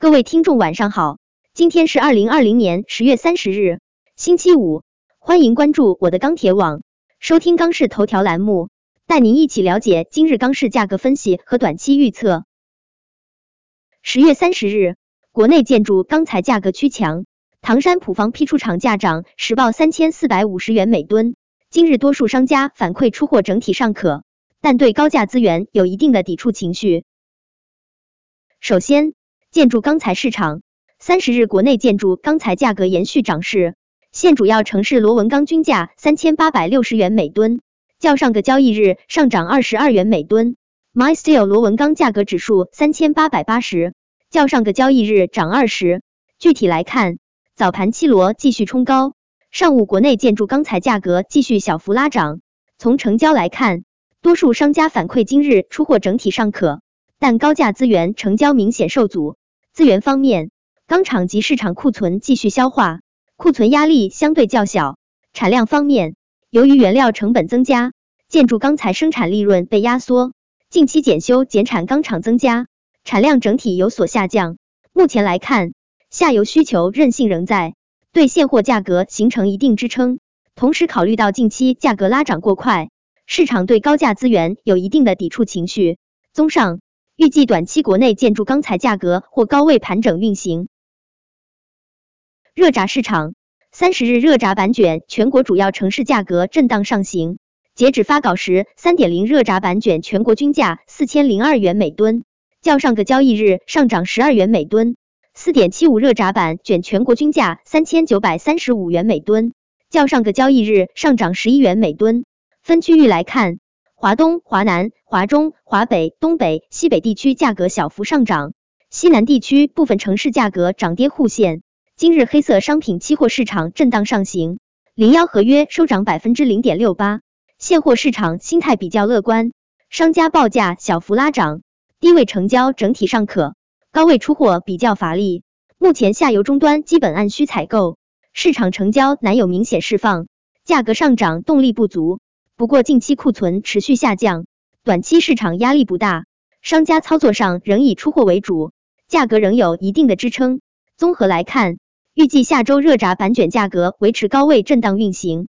各位听众晚上好，今天是二零二零年十月三十日，星期五，欢迎关注我的钢铁网，收听钢市头条栏目，带您一起了解今日钢市价格分析和短期预测。十月三十日，国内建筑钢材价格趋强，唐山普方批出厂价涨，实报三千四百五十元每吨。今日多数商家反馈出货整体尚可，但对高价资源有一定的抵触情绪。首先，建筑钢材市场，三十日国内建筑钢材价格延续涨势，现主要城市螺纹钢均价三千八百六十元每吨，较上个交易日上涨二十二元每吨。MySteel 螺纹钢价格指数三千八百八十，较上个交易日涨二十。具体来看，早盘七螺继续冲高，上午国内建筑钢材价格继续小幅拉涨。从成交来看，多数商家反馈今日出货整体尚可。但高价资源成交明显受阻。资源方面，钢厂及市场库存继续消化，库存压力相对较小。产量方面，由于原料成本增加，建筑钢材生产利润被压缩，近期检修减产钢厂增加，产量整体有所下降。目前来看，下游需求韧性仍在，对现货价格形成一定支撑。同时，考虑到近期价格拉涨过快，市场对高价资源有一定的抵触情绪。综上。预计短期国内建筑钢材价格或高位盘整运行。热轧市场，三十日热轧板卷全国主要城市价格震荡上行。截止发稿时，三点零热轧板卷全国均价四千零二元每吨，较上个交易日上涨十二元每吨。四点七五热轧板卷全国均价三千九百三十五元每吨，较上个交易日上涨十一元每吨。分区域来看。华东、华南、华中、华北、东北、西北地区价格小幅上涨，西南地区部分城市价格涨跌互现。今日黑色商品期货市场震荡上行，零幺合约收涨百分之零点六八，现货市场心态比较乐观，商家报价小幅拉涨，低位成交整体尚可，高位出货比较乏力。目前下游终端基本按需采购，市场成交难有明显释放，价格上涨动力不足。不过近期库存持续下降，短期市场压力不大，商家操作上仍以出货为主，价格仍有一定的支撑。综合来看，预计下周热轧板卷价格维持高位震荡运行。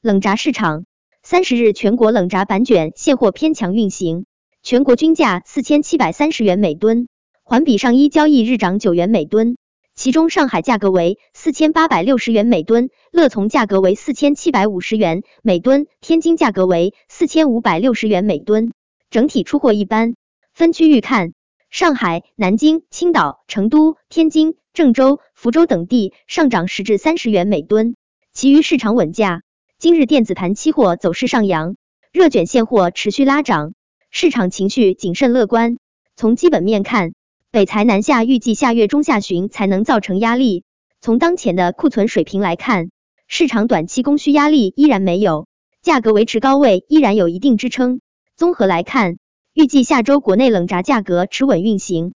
冷轧市场，三十日全国冷轧板卷现货偏强运行，全国均价四千七百三十元每吨，环比上一交易日涨九元每吨。其中，上海价格为四千八百六十元每吨，乐从价格为四千七百五十元每吨，天津价格为四千五百六十元每吨。整体出货一般。分区域看，上海、南京、青岛、成都、天津、郑州、福州等地上涨十至三十元每吨，其余市场稳价。今日电子盘期货走势上扬，热卷现货持续拉涨，市场情绪谨慎乐观。从基本面看。北财南下，预计下月中下旬才能造成压力。从当前的库存水平来看，市场短期供需压力依然没有，价格维持高位依然有一定支撑。综合来看，预计下周国内冷轧价格持稳运行。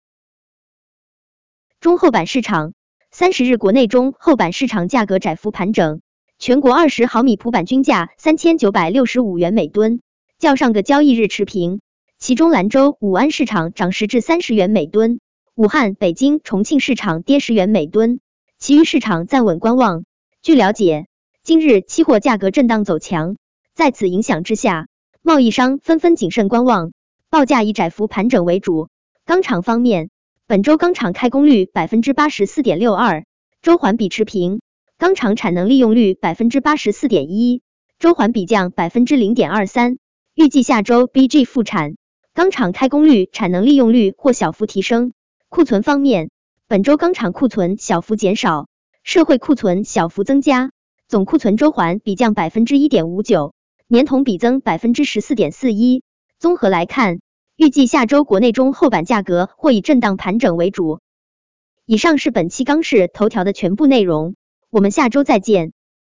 中厚板市场，三十日国内中厚板市场价格窄幅盘整，全国二十毫米普板均价三千九百六十五元每吨，较上个交易日持平。其中兰州、武安市场涨十至三十元每吨。武汉、北京、重庆市场跌十元每吨，其余市场暂稳观望。据了解，今日期货价格震荡走强，在此影响之下，贸易商纷纷谨慎观望，报价以窄幅盘整为主。钢厂方面，本周钢厂开工率百分之八十四点六二，周环比持平；钢厂产能利用率百分之八十四点一，周环比降百分之零点二三。预计下周 BG 复产，钢厂开工率、产能利用率或小幅提升。库存方面，本周钢厂库存小幅减少，社会库存小幅增加，总库存周环比降百分之一点五九，年同比增百分之十四点四一。综合来看，预计下周国内中厚板价格或以震荡盘整为主。以上是本期钢市头条的全部内容，我们下周再见。